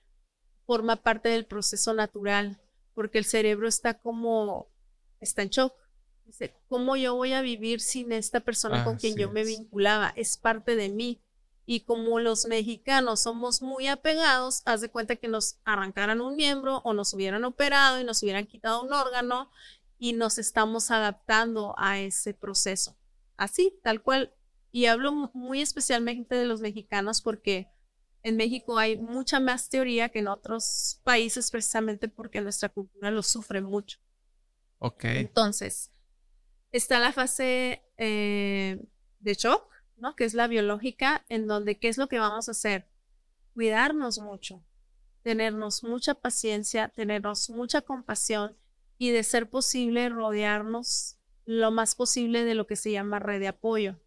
forma parte del proceso natural, porque el cerebro está como, está en shock Dice, ¿cómo yo voy a vivir sin esta persona con quien yo me vinculaba? Es parte de mí. Y como los mexicanos somos muy apegados, haz de cuenta que nos arrancaran un miembro o nos hubieran operado y nos hubieran quitado un órgano y nos estamos adaptando a ese proceso. Así, tal cual. Y hablo muy especialmente de los mexicanos porque en México hay mucha más teoría que en otros países precisamente porque nuestra cultura lo sufre mucho. Ok. Entonces, Está la fase eh, de shock, ¿no? Que es la biológica, en donde, ¿qué es lo que vamos a hacer? Cuidarnos mucho, tenernos mucha paciencia, tenernos mucha compasión y de ser posible rodearnos lo más posible de lo que se llama red de apoyo.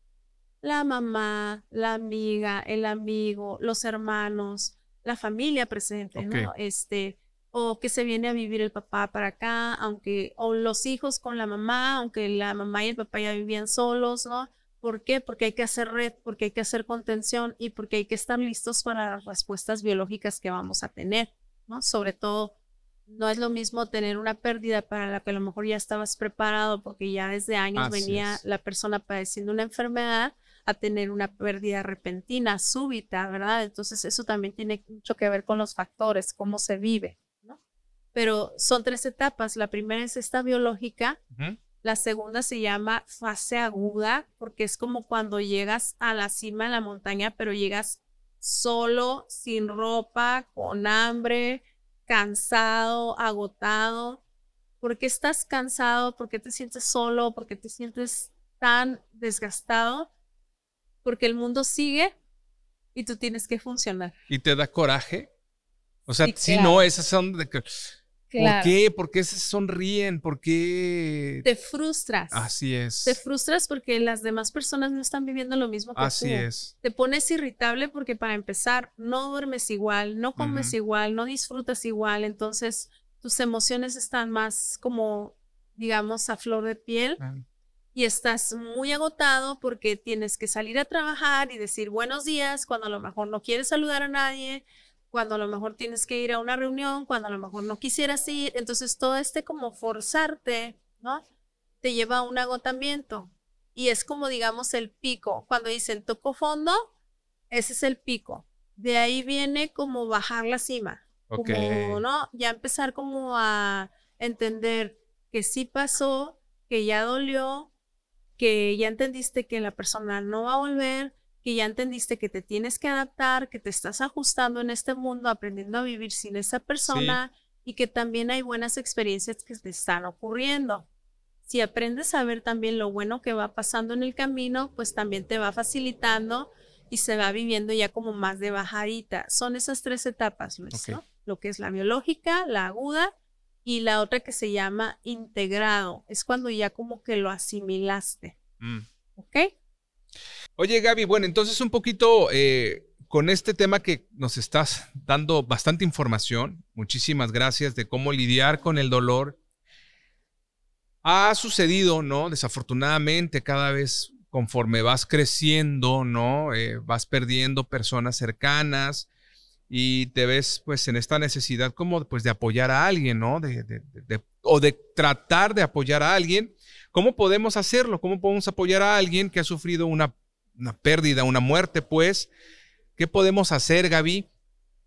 La mamá, la amiga, el amigo, los hermanos, la familia presente, ¿no? Este, o que se viene a vivir el papá para acá, aunque, o los hijos con la mamá, aunque la mamá y el papá ya vivían solos, ¿no? ¿Por qué? Porque hay que hacer red, porque hay que hacer contención y porque hay que estar listos para las respuestas biológicas que vamos a tener, ¿no? Sobre todo, no es lo mismo tener una pérdida para la que a lo mejor ya estabas preparado porque ya desde años venía la persona padeciendo una enfermedad a tener una pérdida repentina, súbita, ¿verdad? Entonces eso también tiene mucho que ver con los factores, cómo se vive pero son tres etapas. La primera es esta biológica, la segunda se llama fase aguda, porque es como cuando llegas a la cima de la montaña, pero llegas solo, sin ropa, con hambre, cansado, agotado. ¿Por qué estás cansado? ¿Por qué te sientes solo? ¿Por qué te sientes tan desgastado? Porque el mundo sigue y tú tienes que funcionar. ¿Y te da coraje? O sea, si no, esas son de que ¿Por qué? ¿Por qué se sonríen? ¿Por qué? Te frustras. Así es. Te frustras porque las demás personas no están viviendo lo mismo que tú. Así es. Te pones irritable porque para empezar no duermes igual, no comes igual, no disfrutas igual, entonces tus emociones están más como, digamos, a flor de piel. Y estás muy agotado porque tienes que salir a trabajar y decir buenos días cuando a lo mejor no quieres saludar a nadie, cuando a lo mejor tienes que ir a una reunión, cuando a lo mejor no quisieras ir. Entonces todo este como forzarte, ¿no? Te lleva a un agotamiento. Y es como, digamos, el pico. Cuando dicen toco fondo, ese es el pico. De ahí viene como bajar la cima. Como, ¿no? Ya empezar como a entender que sí pasó, que ya dolió, que ya entendiste que la persona no va a volver, que ya entendiste que te tienes que adaptar, que te estás ajustando en este mundo, aprendiendo a vivir sin esa persona y que también hay buenas experiencias que te están ocurriendo. Si aprendes a ver también lo bueno que va pasando en el camino, pues también te va facilitando y se va viviendo ya como más de bajadita. Son esas tres etapas, Luis, ¿no? Lo que es la biológica, la aguda y la otra que se llama integrado. Es cuando ya como que lo asimilaste. Mm. ¿Ok? Oye, Gaby, bueno, entonces un poquito eh, con este tema que nos estás dando bastante información, muchísimas gracias de cómo lidiar con el dolor. Ha sucedido, ¿no? Desafortunadamente, cada vez conforme vas creciendo, ¿no? Eh, vas perdiendo personas cercanas y te ves pues en esta necesidad como pues de apoyar a alguien, ¿no? o de tratar de apoyar a alguien. ¿Cómo podemos hacerlo? ¿Cómo podemos apoyar a alguien que ha sufrido una una pérdida, una muerte, pues, ¿qué podemos hacer, Gaby?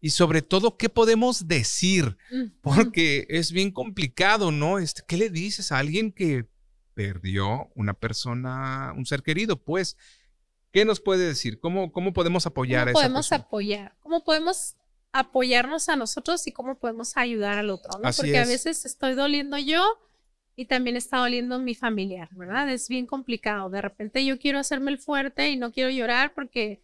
Y sobre todo, ¿qué podemos decir? Porque es bien complicado, ¿no? Este, ¿Qué le dices a alguien que perdió una persona, un ser querido? Pues ¿Qué nos puede decir? ¿Cómo, cómo podemos apoyar ¿Cómo a esa podemos persona? apoyar? ¿Cómo podemos apoyarnos a nosotros y cómo podemos ayudar al otro? ¿no? Porque a es. veces estoy doliendo yo y también está doliendo mi familiar, ¿verdad? Es bien complicado. De repente yo quiero hacerme el fuerte y no quiero llorar porque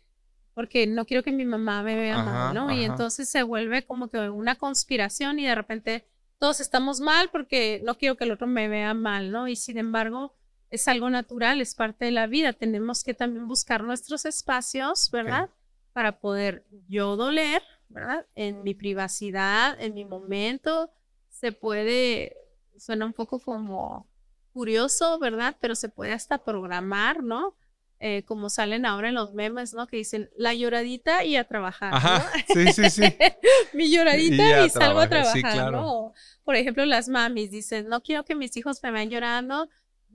porque no quiero que mi mamá me vea Ajá, mal, ¿no? Y ajá. entonces se vuelve como que una conspiración y de repente todos estamos mal porque no quiero que el otro me vea mal, ¿no? Y sin embargo, es algo natural, es parte de la vida. Tenemos que también buscar nuestros espacios, ¿verdad? Para poder yo doler, ¿verdad? En mi privacidad, en mi momento. Se puede, suena un poco como curioso, ¿verdad? Pero se puede hasta programar, ¿no? Eh, como salen ahora en los memes, ¿no? Que dicen la lloradita y a trabajar. ¿no? Ajá, [LAUGHS] sí, sí, sí. [LAUGHS] mi lloradita Y salgo a trabajar, sí, claro. ¿no? Por ejemplo, las mamis dicen, no quiero que mis hijos me vean llorando,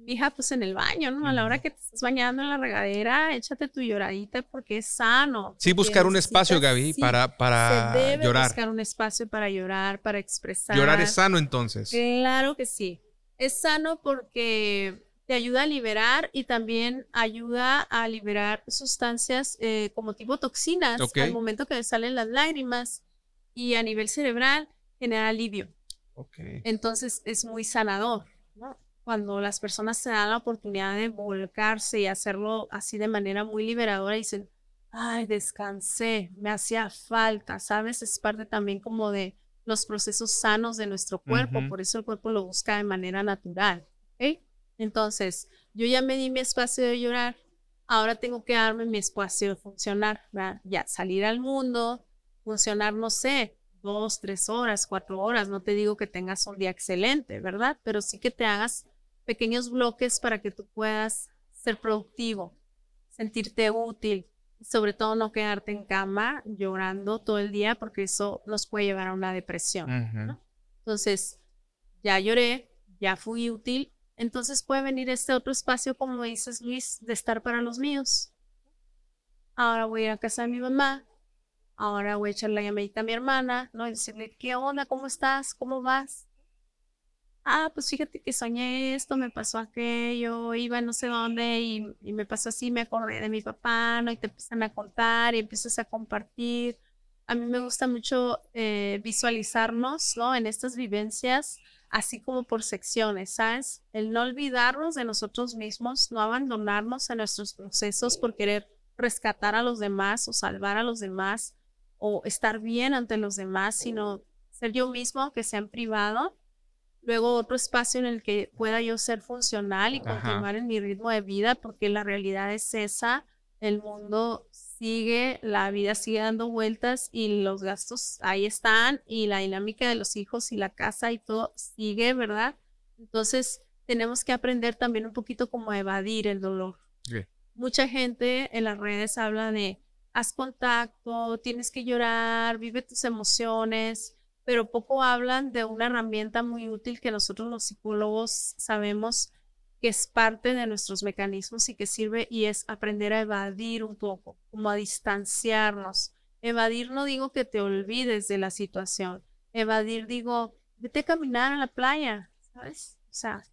hija, pues en el baño, ¿no? A la hora que te estás bañando en la regadera, échate tu lloradita porque es sano. Sí, buscar un espacio, Gaby, sí, para, para se debe llorar. buscar un espacio para llorar, para expresar. Llorar es sano entonces. Claro que sí. Es sano porque te ayuda a liberar y también ayuda a liberar sustancias eh, como tipo toxinas Ok. al momento que salen las lágrimas y a nivel cerebral genera alivio. Ok. Entonces es muy sanador, ¿no? Cuando las personas se dan la oportunidad de volcarse y hacerlo así de manera muy liberadora, dicen, ay, descansé, me hacía falta, ¿sabes? Es parte también como de los procesos sanos de nuestro cuerpo, Ujú. por eso el cuerpo lo busca de manera natural, ¿ok? Entonces, yo ya me di mi espacio de llorar, ahora tengo que darme mi espacio de funcionar, ¿verdad? Ya salir al mundo, funcionar, no sé, dos, tres horas, cuatro horas, no te digo que tengas un día excelente, ¿verdad? Pero sí que te hagas pequeños bloques para que tú puedas ser productivo, sentirte útil sobre todo no quedarte en cama llorando todo el día porque eso nos puede llevar a una depresión. Entonces, ya lloré, ya fui útil, entonces puede venir este otro espacio, como dices Luis, de estar para los míos. Ahora voy a ir a casa de mi mamá, ahora voy a echarle la llamadita a mi hermana, ¿no? Y decirle, ¿qué onda? ¿Cómo estás? ¿Cómo vas? Ah, pues fíjate que soñé esto, me pasó aquello, iba no sé dónde y, y me pasó así, me acordé de mi papá, ¿no? Y te empiezan a contar y empiezas a compartir. A mí me gusta mucho eh, visualizarnos, ¿no? En estas vivencias, así como por secciones, ¿sabes? El no olvidarnos de nosotros mismos, no abandonarnos en nuestros procesos por querer rescatar a los demás o salvar a los demás o estar bien ante los demás, sino ser yo mismo, que sea en privado. Luego otro espacio en el que pueda yo ser funcional y Ajá. continuar en mi ritmo de vida, porque la realidad es esa, el mundo sigue, la vida sigue dando vueltas y los gastos ahí están y la dinámica de los hijos y la casa y todo sigue, ¿verdad? Entonces tenemos que aprender también un poquito como a evadir el dolor. Mucha gente en las redes habla de haz contacto, tienes que llorar, vive tus emociones, pero poco hablan de una herramienta muy útil que nosotros los psicólogos sabemos que es parte de nuestros mecanismos y que sirve y es aprender a evadir un poco, como a distanciarnos. Evadir no digo que te olvides de la situación, evadir digo, vete a caminar a la playa, ¿sabes? O sea,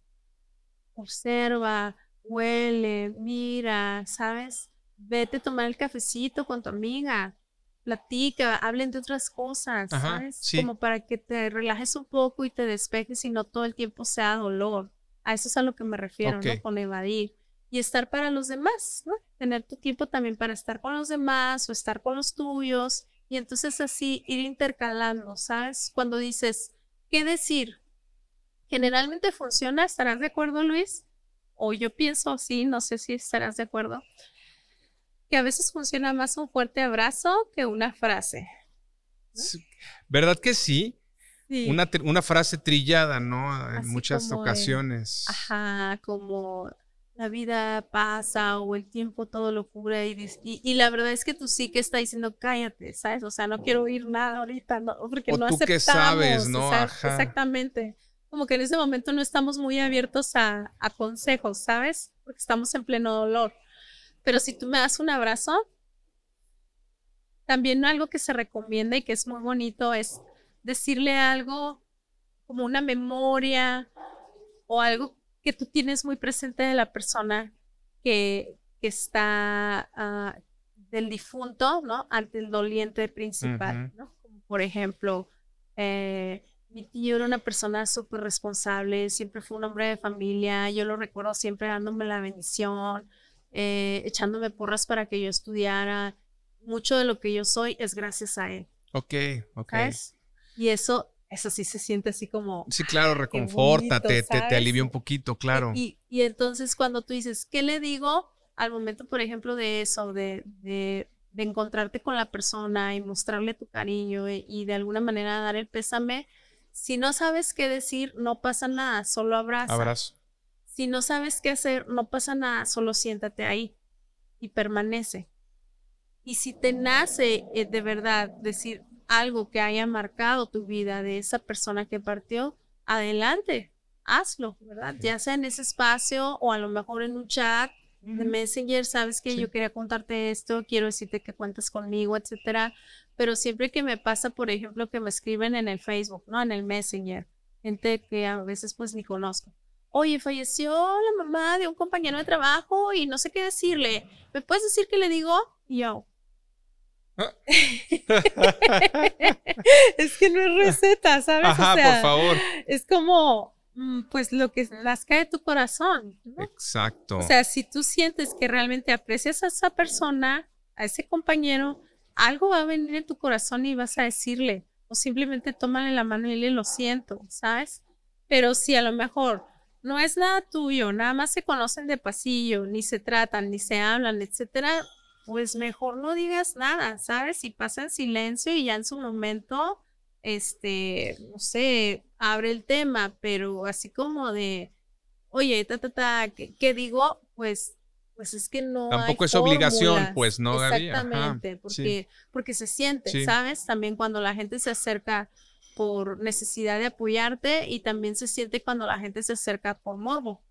observa, huele, mira, ¿sabes? Vete a tomar el cafecito con tu amiga, platica, hablen de otras cosas, Ajá, ¿sabes? sí. Como para que te relajes un poco y te despejes y no todo el tiempo sea dolor. A eso es a lo que me refiero. ¿no? Con evadir. Y estar para los demás, ¿no? Tener tu tiempo también para estar con los demás o estar con los tuyos. Y entonces así ir intercalando, ¿sabes? Cuando dices, ¿qué decir? Generalmente funciona, ¿estarás de acuerdo, Luis? O yo pienso así, no sé si estarás de acuerdo, que a veces funciona más un fuerte abrazo que una frase. Sí. ¿Verdad que sí? Sí. Una, una frase trillada, ¿no? En Así muchas ocasiones. Ajá, como la vida pasa o el tiempo todo lo cubre y, y, y la verdad es que tu psique está diciendo cállate, ¿sabes? O sea, no quiero oír nada ahorita, no, porque O no tú aceptamos. Ajá. Exactamente. Como que en ese momento no estamos muy abiertos a, a consejos, ¿sabes? Porque estamos en pleno dolor. Pero si tú me das un abrazo, también algo que se recomienda y que es muy bonito es decirle algo como una memoria o algo que tú tienes muy presente de la persona que, que está ah, del difunto, ¿no? Ante el doliente principal, ¿no? Como por ejemplo, eh, mi tío era una persona súper responsable, siempre fue un hombre de familia, yo lo recuerdo siempre dándome la bendición, eh, echándome porras para que yo estudiara. Mucho de lo que yo soy es gracias a él. Ok, ok. Y eso, eso sí se siente así como... Sí, claro, reconforta, te, te, alivia un poquito, claro. Y, y, entonces cuando tú dices, ¿qué le digo al momento, por ejemplo, de eso, de, de, de encontrarte con la persona y mostrarle tu cariño y, y de alguna manera dar el pésame? Si no sabes qué decir, no pasa nada, solo abraza. Abrazo. Si no sabes qué hacer, no pasa nada, solo siéntate ahí y permanece. Y si te nace eh, de verdad decir algo que haya marcado tu vida de esa persona que partió, adelante, hazlo, ¿verdad? Ya sea en ese espacio o a lo mejor en un chat de Messenger, sabes que yo quería contarte esto, quiero decirte que cuentas conmigo, etcétera. Pero siempre que me pasa, por ejemplo, que me escriben en el Facebook, ¿no? En el Messenger, gente que a veces pues ni conozco oye, falleció la mamá de un compañero de trabajo y no sé qué decirle. ¿Me puedes decir qué le digo? yo. Ah. [LAUGHS] es que no es receta, ¿sabes? Ajá, por favor. Es como, mm, pues lo que las cae de tu corazón. Exacto. O sea, si tú sientes que realmente aprecias a esa persona, a ese compañero, algo va a venir en tu corazón y vas a decirle, o simplemente tómale la mano y dile lo siento, ¿sabes? Pero si a lo mejor no es nada tuyo, nada más se conocen de pasillo, ni se tratan, ni se hablan, etcétera, pues mejor no digas nada, ¿sabes? Y pasa en silencio y ya en su momento, este, no sé, abre el tema, pero así como de, oye, ta, ta, ta, ¿qué, digo? Pues, pues es que no. Tampoco es obligación, pues, ¿no, Exactamente, porque, porque se siente, ¿sabes? También cuando la gente se acerca por necesidad de apoyarte y también se siente cuando la gente se acerca por morbo.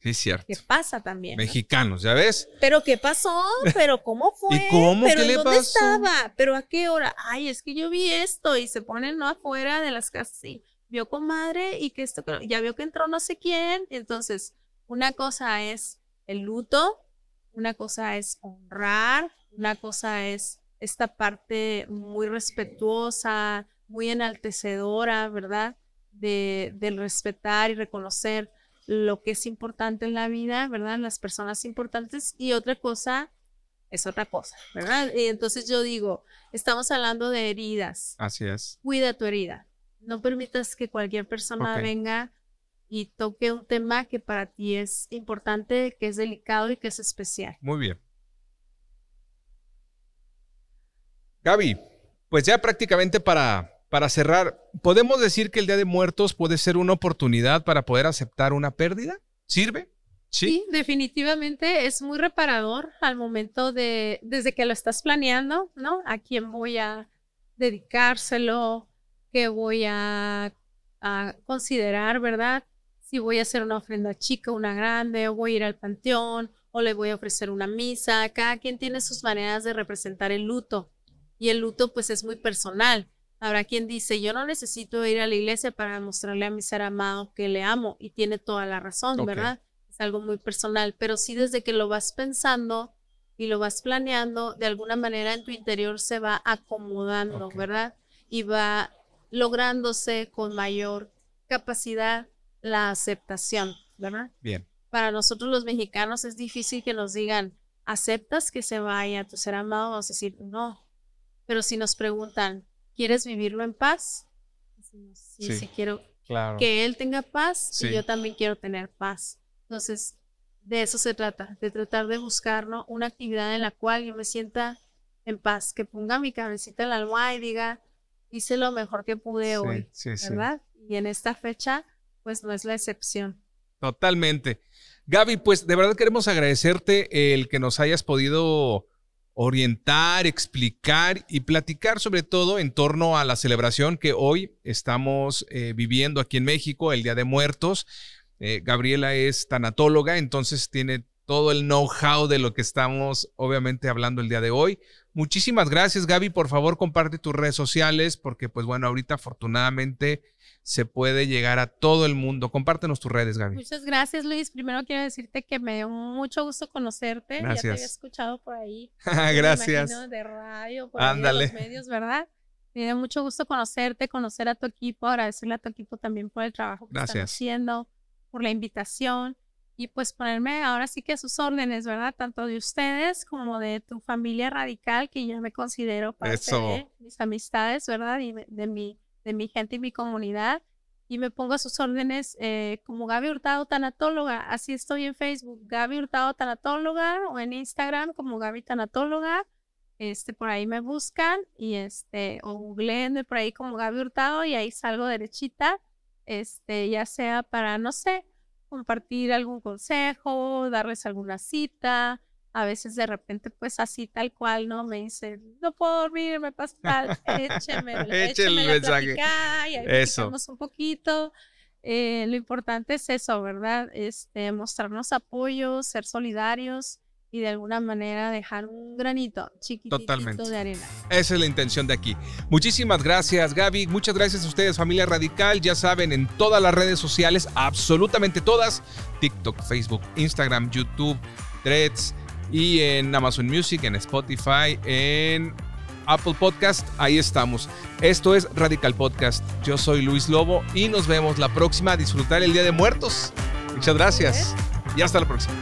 Sí, es cierto. ¿Qué pasa también? Mexicanos, ¿ya ves? ¿Pero qué pasó? ¿Pero cómo [LAUGHS] fue? ¿Y cómo? ¿Pero ¿Qué le dónde estaba? ¿Pero a qué hora? Ay, es que yo vi esto y se ponen ¿no? afuera de las casas y vio comadre y que esto, ya vio que entró no sé quién. Entonces, una cosa es el luto, una cosa es honrar, una cosa es esta parte muy respetuosa, muy enaltecedora, ¿verdad? De, del respetar y reconocer lo que es importante en la vida, ¿verdad? Las personas importantes y otra cosa es otra cosa, ¿verdad? Y entonces yo digo, estamos hablando de heridas. Así es. Cuida tu herida. No permitas que cualquier persona venga y toque un tema que para ti es importante, que es delicado y que es especial. Muy bien. Gaby, pues ya prácticamente para para cerrar, ¿podemos decir que el Día de Muertos puede ser una oportunidad para poder aceptar una pérdida? ¿Sirve? Sí. definitivamente es muy reparador al momento de, desde que lo estás planeando, ¿no? A quién voy a dedicárselo, qué voy a, a considerar, ¿verdad? Si voy a hacer una ofrenda chica, una grande, o voy a ir al panteón, o le voy a ofrecer una misa. Cada quien tiene sus maneras de representar el luto. Y el luto, pues, es muy personal Habrá quien dice, yo no necesito ir a la iglesia para mostrarle a mi ser amado que le amo y tiene toda la razón, ¿verdad? Es algo muy personal, pero sí desde que lo vas pensando y lo vas planeando, de alguna manera en tu interior se va acomodando, ¿verdad? Y va lográndose con mayor capacidad la aceptación, ¿verdad? Bien. Para nosotros los mexicanos es difícil que nos digan, ¿aceptas que se vaya tu ser amado? Vamos a decir, no. Pero si nos preguntan, ¿quieres vivirlo en paz? sí, sí, quiero que él tenga paz y yo también quiero tener paz. Entonces, de eso se trata, de tratar de buscar una actividad en la cual yo me sienta en paz, que ponga mi cabecita en la almohada y diga, hice lo mejor que pude hoy, ¿verdad? Y en esta fecha, pues no es la excepción. Totalmente. Gaby, pues de verdad queremos agradecerte el que nos hayas podido orientar, explicar y platicar sobre todo en torno a la celebración que hoy estamos eh, viviendo aquí en México, el Día de Muertos. Eh, Gabriela es tanatóloga, entonces tiene todo el know-how de lo que estamos obviamente hablando el día de hoy. Muchísimas gracias, Gaby. Por favor, comparte tus redes sociales porque, pues bueno, ahorita afortunadamente se puede llegar a todo el mundo. Compártenos tus redes, Gaby. Muchas gracias, Luis. Primero quiero decirte que me dio mucho gusto conocerte. Gracias. Ya te había escuchado por ahí. [LAUGHS] gracias. Me de radio, por Ándale. Ahí de los medios, ¿verdad? Me dio mucho gusto conocerte, conocer a tu equipo, agradecerle a tu equipo también por el trabajo que están haciendo, por la invitación y pues ponerme ahora sí que a sus órdenes, ¿verdad? Tanto de ustedes como de tu familia radical, que yo me considero parte de mis amistades, ¿verdad? Y de mi, de mi gente y mi comunidad. Y me pongo a sus órdenes eh, como Gaby Hurtado Tanatóloga. Así estoy en Facebook, Gaby Hurtado Tanatóloga, o en Instagram como Gaby Tanatóloga. Este, por ahí me buscan y este, o googleenme por ahí como Gaby Hurtado y ahí salgo derechita. Este, ya sea para, no sé, compartir algún consejo, darles alguna cita. A veces de repente, pues así tal cual, ¿no? Me dicen, no puedo dormir, me pasa tal, écheme, [LAUGHS] écheme el mensaje. Y ahí Eso. un poquito. Eh, lo importante es eso, ¿verdad? Este, mostrarnos apoyo, ser solidarios y de alguna manera dejar un granito chiquitito de arena. Esa es la intención de aquí. Muchísimas gracias, Gaby. Muchas gracias a ustedes, familia Radical. Ya saben, en todas las redes sociales, absolutamente todas, TikTok, Facebook, Instagram, YouTube, Threads y en Amazon Music, en Spotify, en Apple Podcast, ahí estamos. Esto es Radical Podcast. Yo soy Luis Lobo y nos vemos la próxima a disfrutar el Día de Muertos. Muchas gracias y hasta la próxima.